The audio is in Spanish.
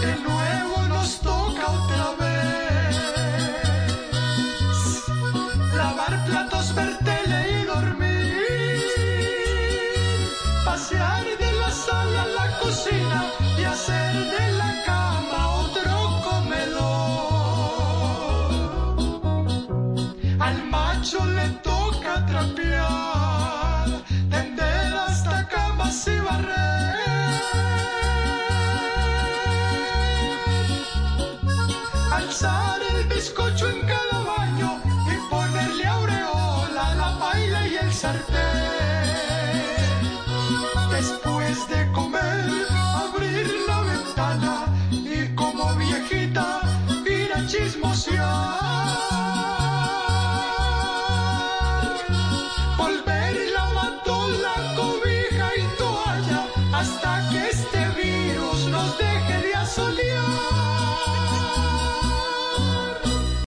De nuevo nos toca otra vez lavar platos, ver tele y dormir, pasear de la sala a la cocina y hacer de la cama otro comedor. Al macho le toca trapear. Bizcocho en cada baño y ponerle aureola, la baila y el sartén. Después de comer, abrir la ventana y como viejita ir a chismosear. Volver la cobija y toalla hasta que este virus nos deje de asolear.